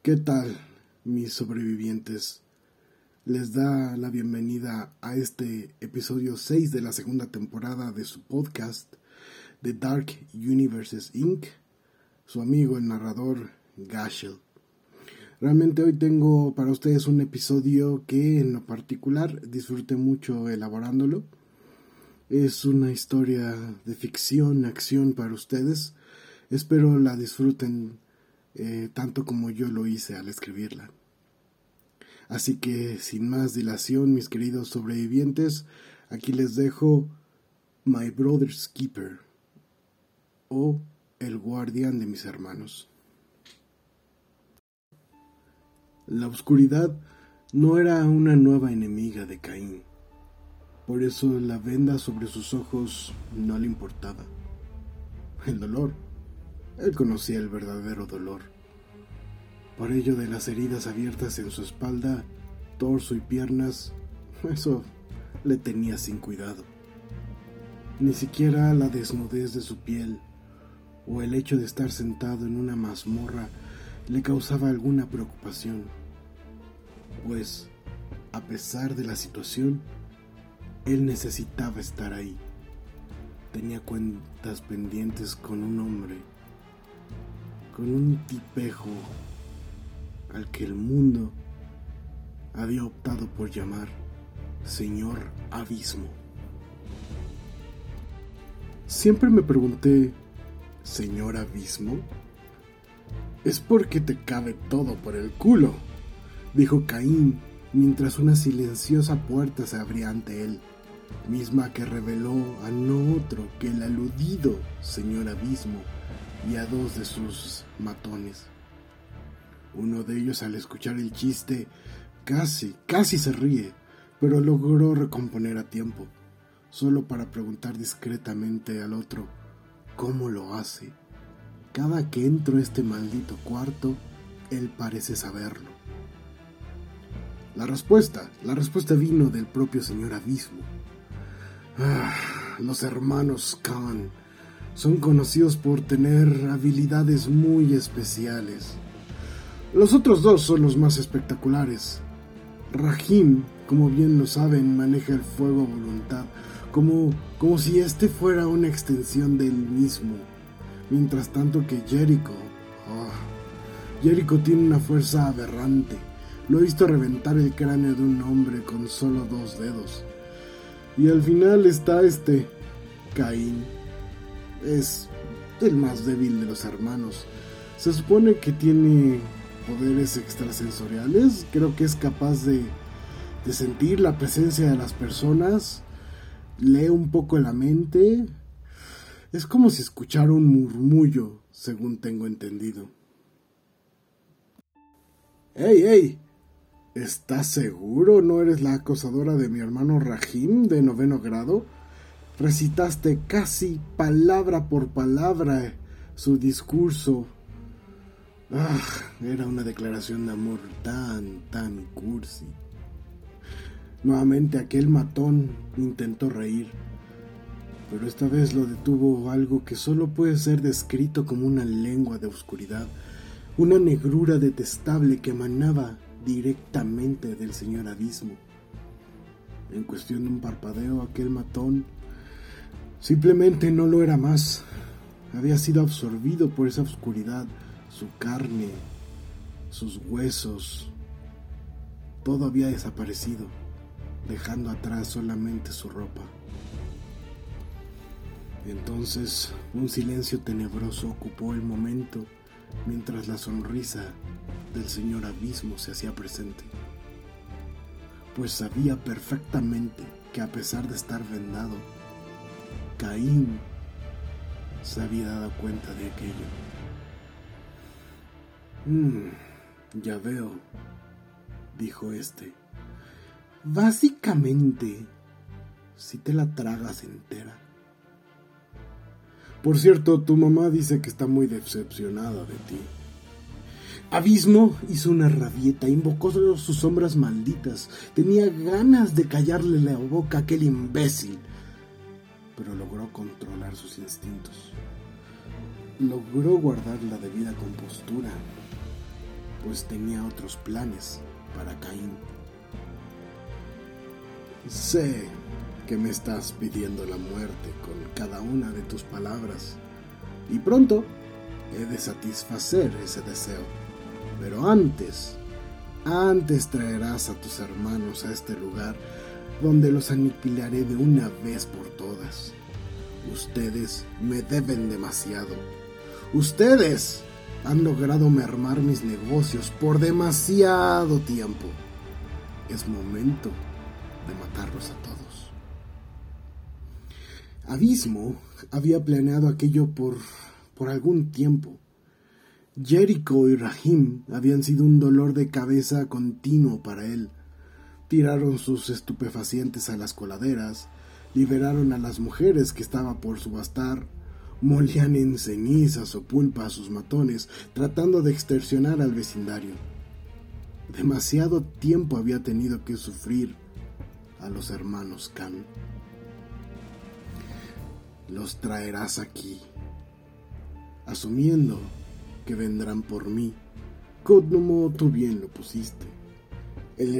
¿Qué tal, mis sobrevivientes? Les da la bienvenida a este episodio 6 de la segunda temporada de su podcast The Dark Universes Inc., su amigo el narrador Gashel. Realmente hoy tengo para ustedes un episodio que en lo particular disfruté mucho elaborándolo. Es una historia de ficción, acción para ustedes. Espero la disfruten eh, tanto como yo lo hice al escribirla. Así que, sin más dilación, mis queridos sobrevivientes, aquí les dejo My Brother's Keeper o El guardián de mis hermanos. La oscuridad no era una nueva enemiga de Caín. Por eso la venda sobre sus ojos no le importaba. El dolor él conocía el verdadero dolor. Por ello de las heridas abiertas en su espalda, torso y piernas, eso le tenía sin cuidado. Ni siquiera la desnudez de su piel o el hecho de estar sentado en una mazmorra le causaba alguna preocupación, pues, a pesar de la situación, él necesitaba estar ahí. Tenía cuentas pendientes con un hombre con un tipejo al que el mundo había optado por llamar Señor Abismo. Siempre me pregunté, ¿Señor Abismo? Es porque te cabe todo por el culo, dijo Caín mientras una silenciosa puerta se abría ante él, misma que reveló a no otro que el aludido Señor Abismo y a dos de sus matones. Uno de ellos al escuchar el chiste casi, casi se ríe, pero logró recomponer a tiempo, solo para preguntar discretamente al otro cómo lo hace. Cada que entro a este maldito cuarto, él parece saberlo. La respuesta, la respuesta vino del propio señor Abismo. Ah, los hermanos Khan son conocidos por tener habilidades muy especiales. Los otros dos son los más espectaculares. Rahim, como bien lo saben, maneja el fuego a voluntad, como, como si éste fuera una extensión del mismo. Mientras tanto que Jericho... Oh, Jericho tiene una fuerza aberrante. Lo he visto reventar el cráneo de un hombre con solo dos dedos. Y al final está este, Caín es el más débil de los hermanos. Se supone que tiene poderes extrasensoriales, creo que es capaz de, de sentir la presencia de las personas, lee un poco la mente, es como si escuchara un murmullo, según tengo entendido. ¡Ey, ey! ¿Estás seguro no eres la acosadora de mi hermano Rahim de noveno grado? recitaste casi palabra por palabra su discurso. Ah, era una declaración de amor tan, tan cursi. Nuevamente aquel matón intentó reír, pero esta vez lo detuvo algo que solo puede ser descrito como una lengua de oscuridad, una negrura detestable que emanaba directamente del señor abismo. En cuestión de un parpadeo, aquel matón Simplemente no lo era más. Había sido absorbido por esa oscuridad, su carne, sus huesos. Todo había desaparecido, dejando atrás solamente su ropa. Entonces un silencio tenebroso ocupó el momento mientras la sonrisa del señor abismo se hacía presente. Pues sabía perfectamente que a pesar de estar vendado, Caín se había dado cuenta de aquello. Mm, ya veo, dijo este. Básicamente, si te la tragas entera. Por cierto, tu mamá dice que está muy decepcionada de ti. Abismo hizo una rabieta, invocó sus sombras malditas. Tenía ganas de callarle la boca a aquel imbécil pero logró controlar sus instintos. Logró guardar la debida compostura. Pues tenía otros planes para Caín. Sé que me estás pidiendo la muerte con cada una de tus palabras, y pronto he de satisfacer ese deseo. Pero antes, antes traerás a tus hermanos a este lugar donde los aniquilaré de una vez por todas. Ustedes me deben demasiado. Ustedes han logrado mermar mis negocios por demasiado tiempo. Es momento de matarlos a todos. Abismo había planeado aquello por, por algún tiempo. Jericho y Rahim habían sido un dolor de cabeza continuo para él. Tiraron sus estupefacientes a las coladeras, liberaron a las mujeres que estaba por subastar, molían en cenizas o pulpa a sus matones, tratando de extorsionar al vecindario. Demasiado tiempo había tenido que sufrir a los hermanos Khan. Los traerás aquí, asumiendo que vendrán por mí, como tú bien lo pusiste.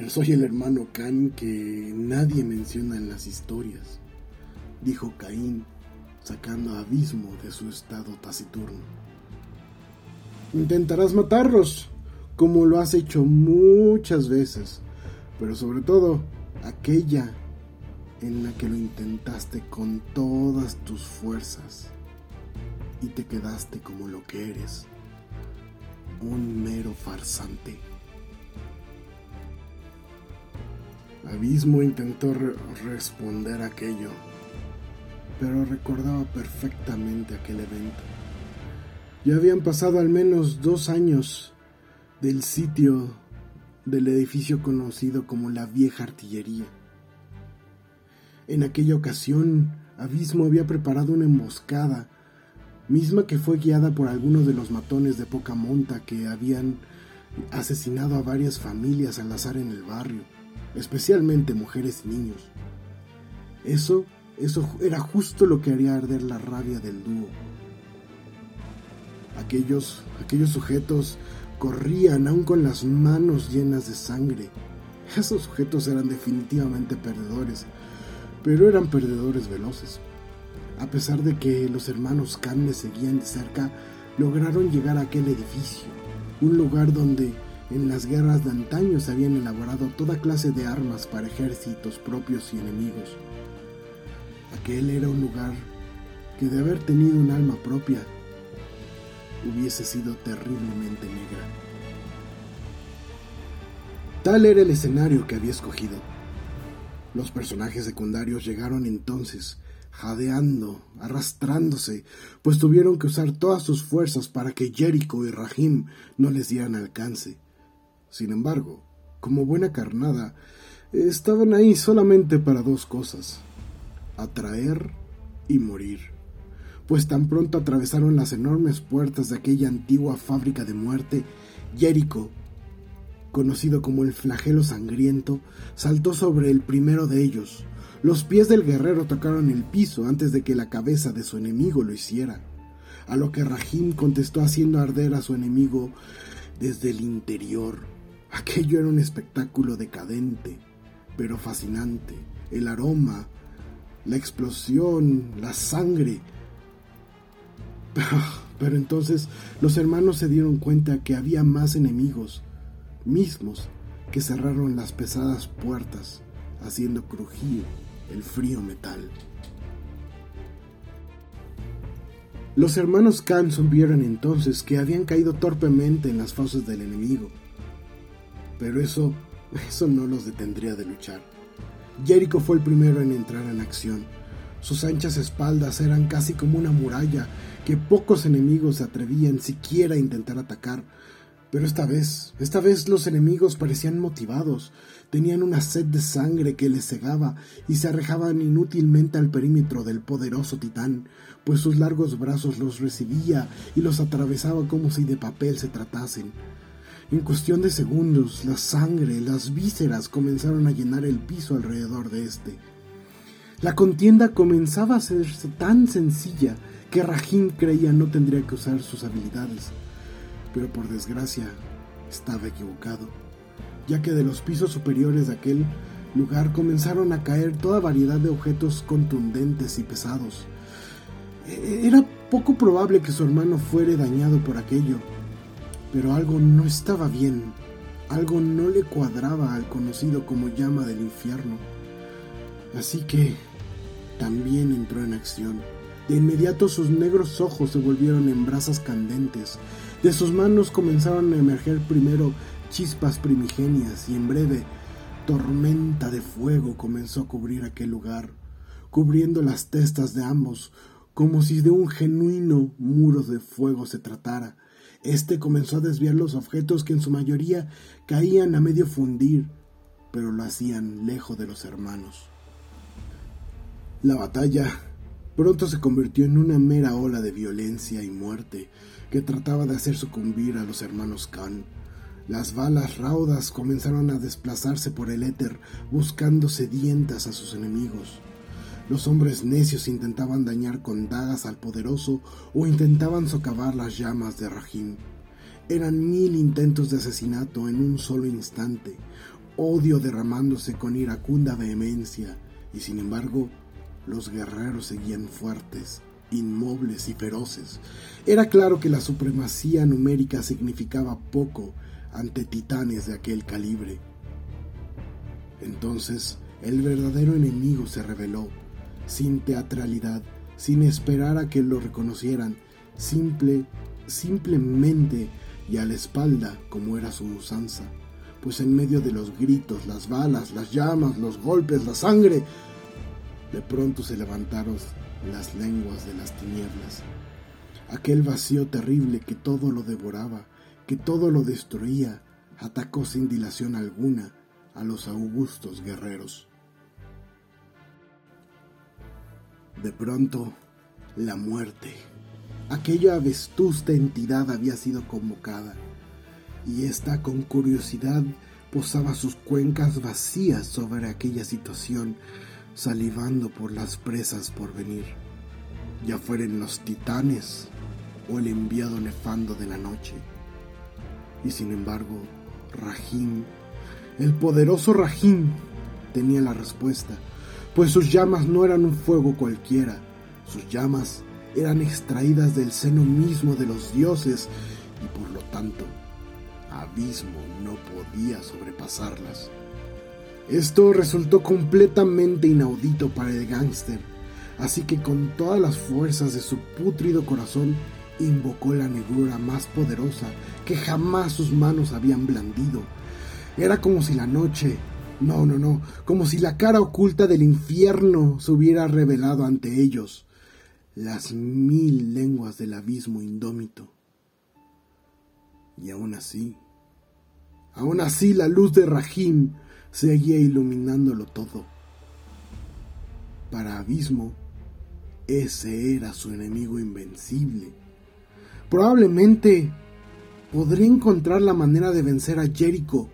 soy el hermano Khan que nadie menciona en las historias, dijo Caín sacando Abismo de su estado taciturno. Intentarás matarlos, como lo has hecho muchas veces, pero sobre todo aquella en la que lo intentaste con todas tus fuerzas y te quedaste como lo que eres, un mero farsante. Abismo intentó responder aquello, pero recordaba perfectamente aquel evento. Ya habían pasado al menos dos años del sitio del edificio conocido como la vieja artillería. En aquella ocasión, Abismo había preparado una emboscada, misma que fue guiada por algunos de los matones de poca monta que habían asesinado a varias familias al azar en el barrio, especialmente mujeres y niños. Eso eso era justo lo que haría arder la rabia del dúo. Aquellos, aquellos sujetos corrían aún con las manos llenas de sangre. Esos sujetos eran definitivamente perdedores, pero eran perdedores veloces. A pesar de que los hermanos Khan seguían de cerca, lograron llegar a aquel edificio, un lugar donde en las guerras de antaño se habían elaborado toda clase de armas para ejércitos propios y enemigos. Aquel era un lugar que de haber tenido un alma propia hubiese sido terriblemente negra. Tal era el escenario que había escogido. Los personajes secundarios llegaron entonces, jadeando, arrastrándose, pues tuvieron que usar todas sus fuerzas para que Jericho y Rahim no les dieran alcance. Sin embargo, como buena carnada, estaban ahí solamente para dos cosas, atraer y morir, pues tan pronto atravesaron las enormes puertas de aquella antigua fábrica de muerte, Jericho, conocido como el flagelo sangriento, saltó sobre el primero de ellos. Los pies del guerrero tocaron el piso antes de que la cabeza de su enemigo lo hiciera, a lo que Rahim contestó haciendo arder a su enemigo desde el interior. Aquello era un espectáculo decadente, pero fascinante. El aroma, la explosión, la sangre. Pero entonces los hermanos se dieron cuenta que había más enemigos, mismos, que cerraron las pesadas puertas, haciendo crujir el frío metal. Los hermanos Khan vieron entonces que habían caído torpemente en las fauces del enemigo. Pero eso, eso no los detendría de luchar. Jericho fue el primero en entrar en acción. Sus anchas espaldas eran casi como una muralla que pocos enemigos se atrevían siquiera a intentar atacar. Pero esta vez, esta vez los enemigos parecían motivados, tenían una sed de sangre que les cegaba y se arrejaban inútilmente al perímetro del poderoso titán, pues sus largos brazos los recibía y los atravesaba como si de papel se tratasen. En cuestión de segundos, la sangre, las vísceras comenzaron a llenar el piso alrededor de este. La contienda comenzaba a hacerse tan sencilla que Rajin creía no tendría que usar sus habilidades. Pero por desgracia, estaba equivocado, ya que de los pisos superiores de aquel lugar comenzaron a caer toda variedad de objetos contundentes y pesados. E-, era poco probable que su hermano fuera dañado por aquello, pero algo no estaba bien, algo no le cuadraba al conocido como llama del infierno. Así que también entró en acción. De inmediato sus negros ojos se volvieron en brasas candentes. De sus manos comenzaron a emerger primero chispas primigenias y en breve tormenta de fuego comenzó a cubrir aquel lugar, cubriendo las testas de ambos, como si de un genuino muro de fuego se tratara. Este comenzó a desviar los objetos que en su mayoría caían a medio fundir, pero lo hacían lejos de los hermanos. La batalla pronto se convirtió en una mera ola de violencia y muerte que trataba de hacer sucumbir a los hermanos Khan. Las balas raudas comenzaron a desplazarse por el éter, buscando sedientas a sus enemigos. Los hombres necios intentaban dañar con dagas al poderoso o intentaban socavar las llamas de Rahim. Eran mil intentos de asesinato en un solo instante, odio derramándose con iracunda vehemencia, y sin embargo, los guerreros seguían fuertes, inmobles y feroces. Era claro que la supremacía numérica significaba poco ante titanes de aquel calibre. Entonces el verdadero enemigo se reveló, sin teatralidad, sin esperar a que lo reconocieran, simple, simplemente y a la espalda, como era su usanza, pues en medio de los gritos, las balas, las llamas, los golpes, la sangre, de pronto se levantaron las lenguas de las tinieblas, aquel vacío terrible que todo lo devoraba, que todo lo destruía, atacó sin dilación alguna a los augustos guerreros. De pronto, la muerte, aquella vestusta entidad había sido convocada, y ésta con curiosidad posaba sus cuencas vacías sobre aquella situación, salivando por las presas por venir, ya fueren los titanes o el enviado nefando de la noche. Y sin embargo, Rahim, el poderoso Rahim, tenía la respuesta, pues sus llamas no eran un fuego cualquiera, sus llamas eran extraídas del seno mismo de los dioses y por lo tanto, abismo no podía sobrepasarlas. Esto resultó completamente inaudito para el gángster, así que con todas las fuerzas de su pútrido corazón invocó la negrura más poderosa que jamás sus manos habían blandido. Era como si la noche, no, no, no, como si la cara oculta del infierno se hubiera revelado ante ellos, las mil lenguas del abismo indómito. Y aún así, aún así la luz de Rahim seguía iluminándolo todo. Para Abismo, ese era su enemigo invencible Probablemente podría encontrar la manera de vencer a Jericho,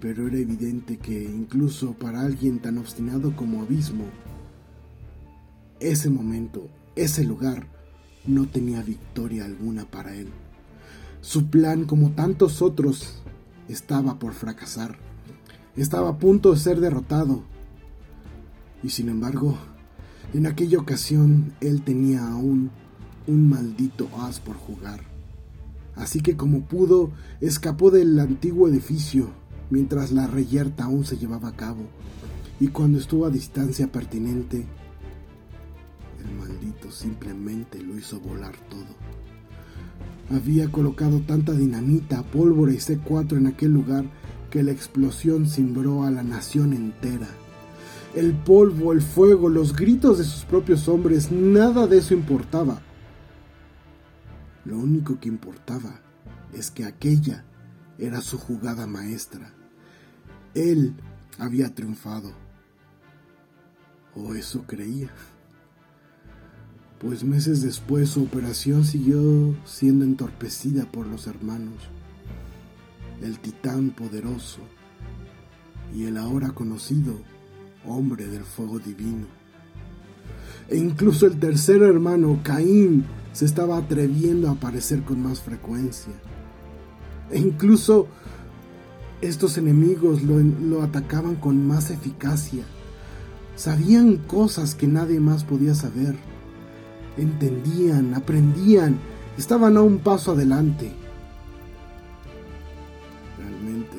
pero era evidente que incluso para alguien tan obstinado como Abismo, ese momento, ese lugar, no tenía victoria alguna para él. Su plan, como tantos otros, estaba por fracasar. Estaba a punto de ser derrotado. Y sin embargo, en aquella ocasión él tenía aún un maldito as por jugar. Así que como pudo, escapó del antiguo edificio mientras la reyerta aún se llevaba a cabo, y cuando estuvo a distancia pertinente, el maldito simplemente lo hizo volar todo. Había colocado tanta dinamita, pólvora y C4 en aquel lugar que la explosión cimbró a la nación entera. El polvo, el fuego, los gritos de sus propios hombres, nada de eso importaba. Lo único que importaba es que aquella era su jugada maestra. Él había triunfado. O eso creía. Pues meses después su operación siguió siendo entorpecida por los hermanos. El titán poderoso y el ahora conocido hombre del fuego divino. E incluso el tercer hermano, Caín, se estaba atreviendo a aparecer con más frecuencia. E incluso estos enemigos lo, atacaban con más eficacia. Sabían cosas que nadie más podía saber. Entendían, aprendían, estaban a un paso adelante. Realmente,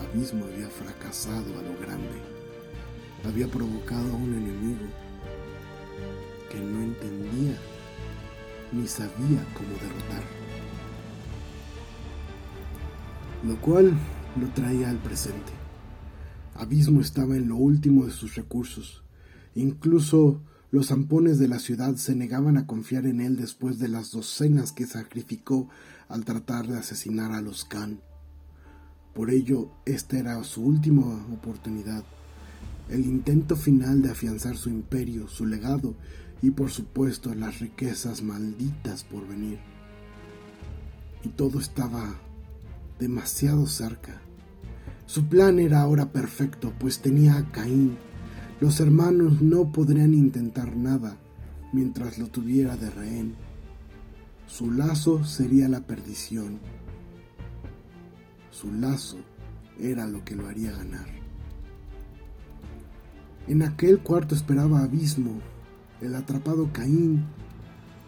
Abismo había fracasado a lo grande. Había provocado a un enemigo que no entendía ni sabía cómo derrotar. Lo cual lo traía al presente. Abismo estaba en lo último de sus recursos. Incluso los zampones de la ciudad se negaban a confiar en él después de las docenas que sacrificó al tratar de asesinar a los Khan. Por ello, esta era su última oportunidad, el intento final de afianzar su imperio, su legado y por supuesto las riquezas malditas por venir. Y todo estaba demasiado cerca. Su plan era ahora perfecto, pues tenía a Caín. Los hermanos no podrían intentar nada mientras lo tuviera de rehén. Su lazo sería la perdición. Su lazo era lo que lo haría ganar. En aquel cuarto esperaba Abismo, el atrapado Caín,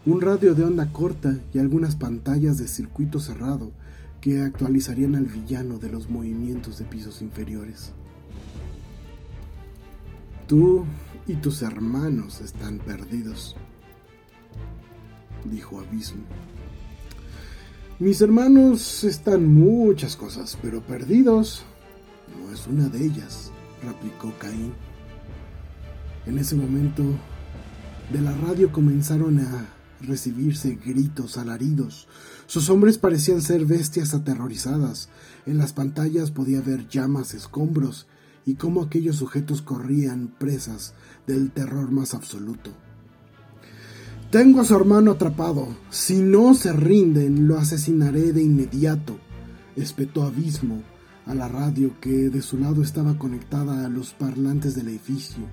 un radio de onda corta y algunas pantallas de circuito cerrado que actualizarían al villano de los movimientos de pisos inferiores. Tú y tus hermanos están perdidos, dijo Abismo. Mis hermanos están muchas cosas, pero perdidos no es una de ellas, replicó Caín. En ese momento de la radio comenzaron a recibirse gritos, alaridos. Sus hombres parecían ser bestias aterrorizadas. En las pantallas podía ver llamas, escombros y cómo aquellos sujetos corrían presas del terror más absoluto. Tengo a su hermano atrapado. Si no se rinden, lo asesinaré de inmediato, espetó Abismo a la radio que de su lado estaba conectada a los parlantes del edificio.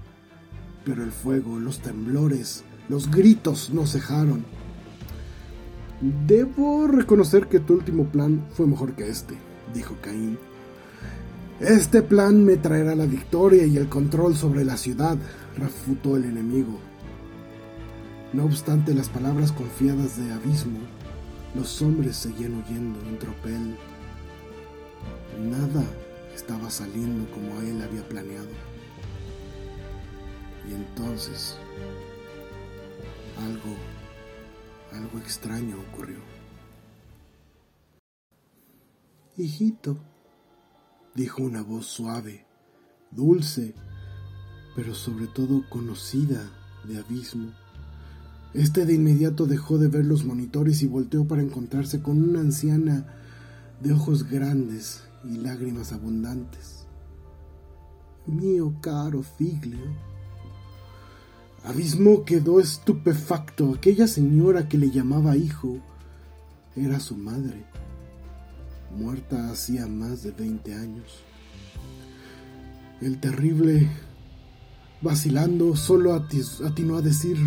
Pero el fuego, los temblores, los gritos no cejaron. Debo reconocer que tu último plan fue mejor que este, dijo Caín. Este plan me traerá la victoria y el control sobre la ciudad, refutó el enemigo. No obstante las palabras confiadas de Abismo, los hombres seguían huyendo en tropel. Nada estaba saliendo como él había planeado. Y entonces algo, algo extraño ocurrió. Hijito, dijo una voz suave, dulce, pero sobre todo conocida de abismo. Este de inmediato dejó de ver los monitores y volteó para encontrarse con una anciana de ojos grandes y lágrimas abundantes. Mío caro Figlio, Abismo quedó estupefacto. Aquella señora que le llamaba hijo era su madre, muerta hacía más de 20 años. El terrible, vacilando, solo atinó a decir,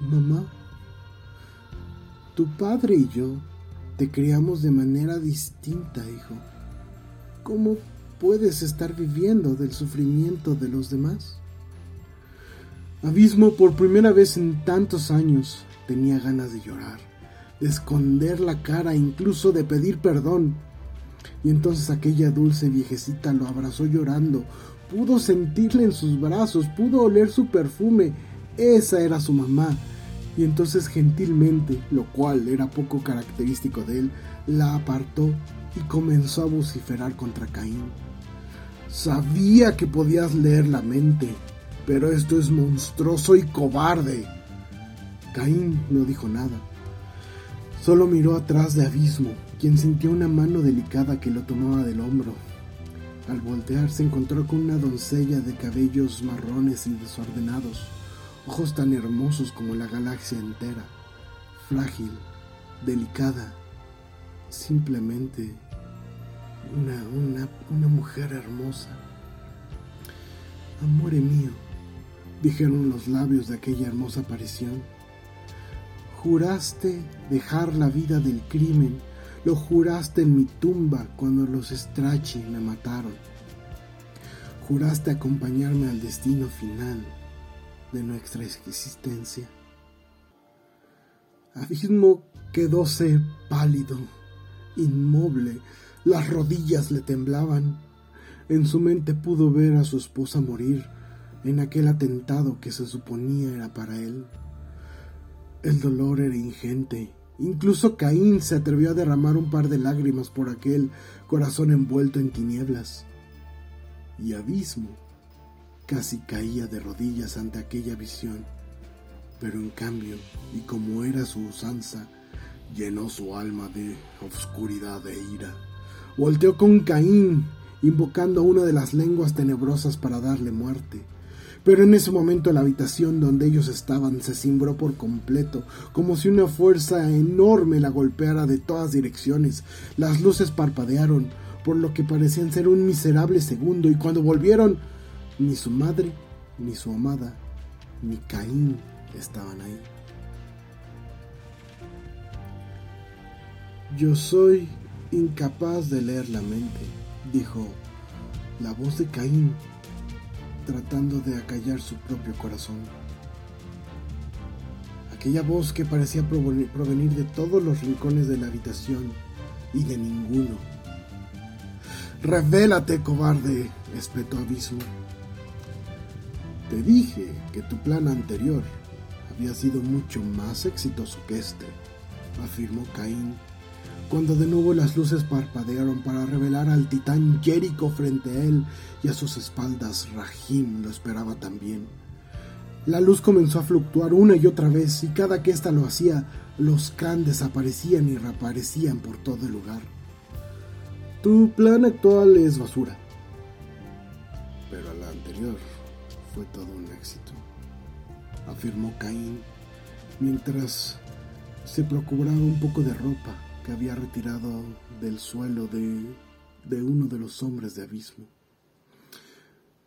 mamá, tu padre y yo te criamos de manera distinta, hijo. ¿Cómo puedes estar viviendo del sufrimiento de los demás? Abismo por primera vez en tantos años tenía ganas de llorar, de esconder la cara, incluso de pedir perdón. Y entonces aquella dulce viejecita lo abrazó llorando, pudo sentirle en sus brazos, pudo oler su perfume, esa era su mamá. Y entonces gentilmente, lo cual era poco característico de él, la apartó y comenzó a vociferar contra Caín. Sabía que podías leer la mente, pero esto es monstruoso y cobarde. Caín no dijo nada. Solo miró atrás de Abismo, quien sintió una mano delicada que lo tomaba del hombro. Al voltear se encontró con una doncella de cabellos marrones y desordenados, ojos tan hermosos como la galaxia entera, frágil, delicada, simplemente una, una, una mujer hermosa. Amore mío, dijeron los labios de aquella hermosa aparición. Juraste dejar la vida del crimen, Lo juraste en mi tumba cuando los Strachi me mataron. Juraste acompañarme al destino final de nuestra existencia. Abismo quedóse pálido, inmoble, las rodillas le temblaban. En su mente pudo ver a su esposa morir en aquel atentado que se suponía era para él. El dolor era ingente. Incluso Caín se atrevió a derramar un par de lágrimas por aquel corazón envuelto en tinieblas. Y Abismo casi caía de rodillas ante aquella visión, pero en cambio, y como era su usanza, llenó su alma de obscuridad e ira. Volteó con Caín, invocando a una de las lenguas tenebrosas para darle muerte. Pero en ese momento la habitación donde ellos estaban se cimbró por completo, como si una fuerza enorme la golpeara de todas direcciones. Las luces parpadearon, por lo que parecían ser un miserable segundo, y cuando volvieron, ni su madre, ni su amada, ni Caín estaban ahí. Yo soy incapaz de leer la mente, dijo la voz de Caín tratando de acallar su propio corazón. Aquella voz que parecía provenir de todos los rincones de la habitación y de ninguno. Revélate, cobarde, espetó Abismo. Te dije que tu plan anterior había sido mucho más exitoso que este, afirmó Caín cuando de nuevo las luces parpadearon para revelar al titán Jericho frente a él y a sus espaldas Rahim lo esperaba también. La luz comenzó a fluctuar una y otra vez y cada que ésta lo hacía, los Khan desaparecían y reaparecían por todo el lugar. Tu plan actual es basura, pero la anterior fue todo un éxito, afirmó Caín mientras se procuraba un poco de ropa que había retirado del suelo de, de uno de los hombres de abismo.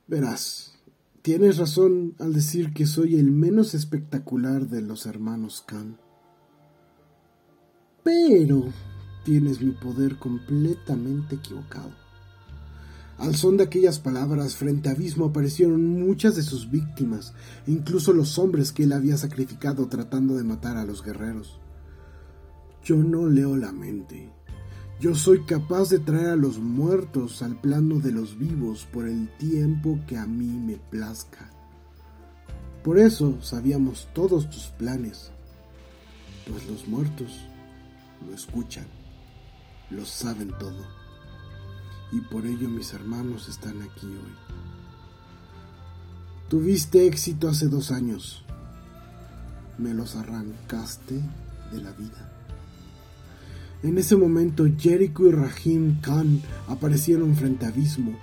Verás, tienes razón al decir que soy el menos espectacular de los hermanos Khan. Pero tienes mi poder completamente equivocado. Al son de aquellas palabras, frente a Abismo aparecieron muchas de sus víctimas, incluso los hombres que él había sacrificado tratando de matar a los guerreros. Yo no leo la mente. Yo soy capaz de traer a los muertos al plano de los vivos por el tiempo que a mí me plazca. Por eso sabíamos todos tus planes, pues los muertos lo escuchan, lo saben todo. Y por ello mis hermanos están aquí hoy. Tuviste éxito hace dos años. Me los arrancaste de la vida. En ese momento Jericho y Rahim Khan aparecieron frente a Abismo,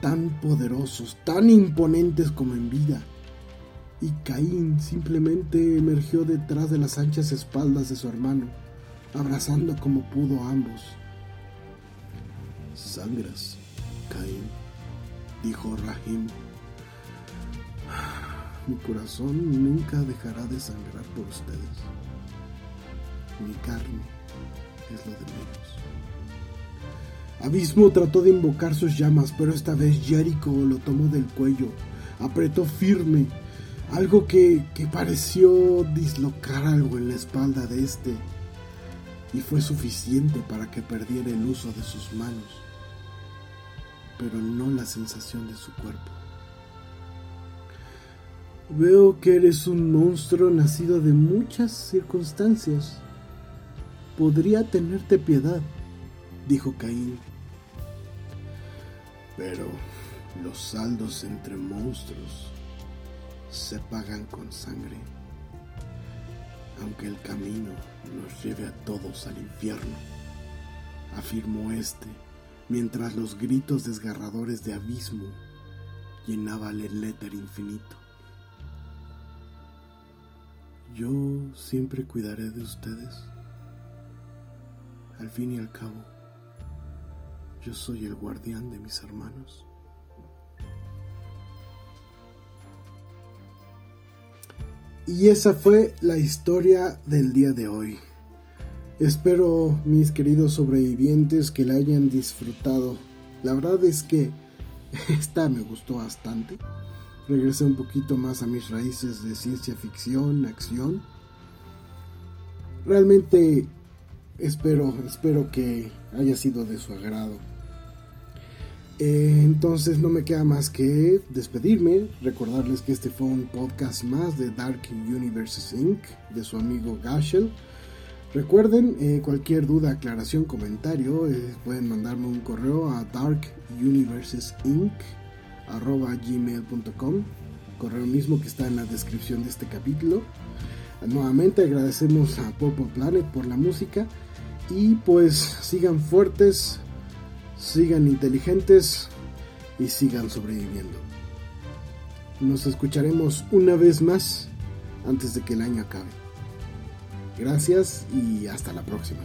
tan poderosos, tan imponentes como en vida. Y Caín simplemente emergió detrás de las anchas espaldas de su hermano, abrazando como pudo a ambos. Sangras, Caín, dijo Rahim. Mi corazón nunca dejará de sangrar por ustedes. Mi carne es lo de menos. Abismo trató de invocar sus llamas, pero esta vez Jericho lo tomó del cuello, apretó firme, algo que, que pareció dislocar algo en la espalda de este, y fue suficiente para que perdiera el uso de sus manos, pero no la sensación de su cuerpo. Veo que eres un monstruo nacido de muchas circunstancias, podría tenerte piedad, dijo Caín. Pero los saldos entre monstruos se pagan con sangre, aunque el camino nos lleve a todos al infierno, afirmó este, mientras los gritos desgarradores de abismo llenaban el éter infinito. Yo siempre cuidaré de ustedes al fin y al cabo, yo soy el guardián de mis hermanos. Y esa fue la historia del día de hoy. Espero, mis queridos sobrevivientes, que la hayan disfrutado. La verdad es que esta me gustó bastante. Regresé un poquito más a mis raíces de ciencia ficción, acción. Realmente espero, espero que haya sido de su agrado. Eh, entonces no me queda más que despedirme, recordarles que este fue un podcast más de Dark Universes Inc. de su amigo Gashel. Recuerden, eh, cualquier duda, aclaración, comentario, eh, pueden mandarme un correo a darkuniversesinc.gmail.com correo mismo que está en la descripción de este capítulo. Nuevamente agradecemos a Purple Planet por la música y pues sigan fuertes, sigan inteligentes y sigan sobreviviendo. Nos escucharemos una vez más antes de que el año acabe. Gracias y hasta la próxima.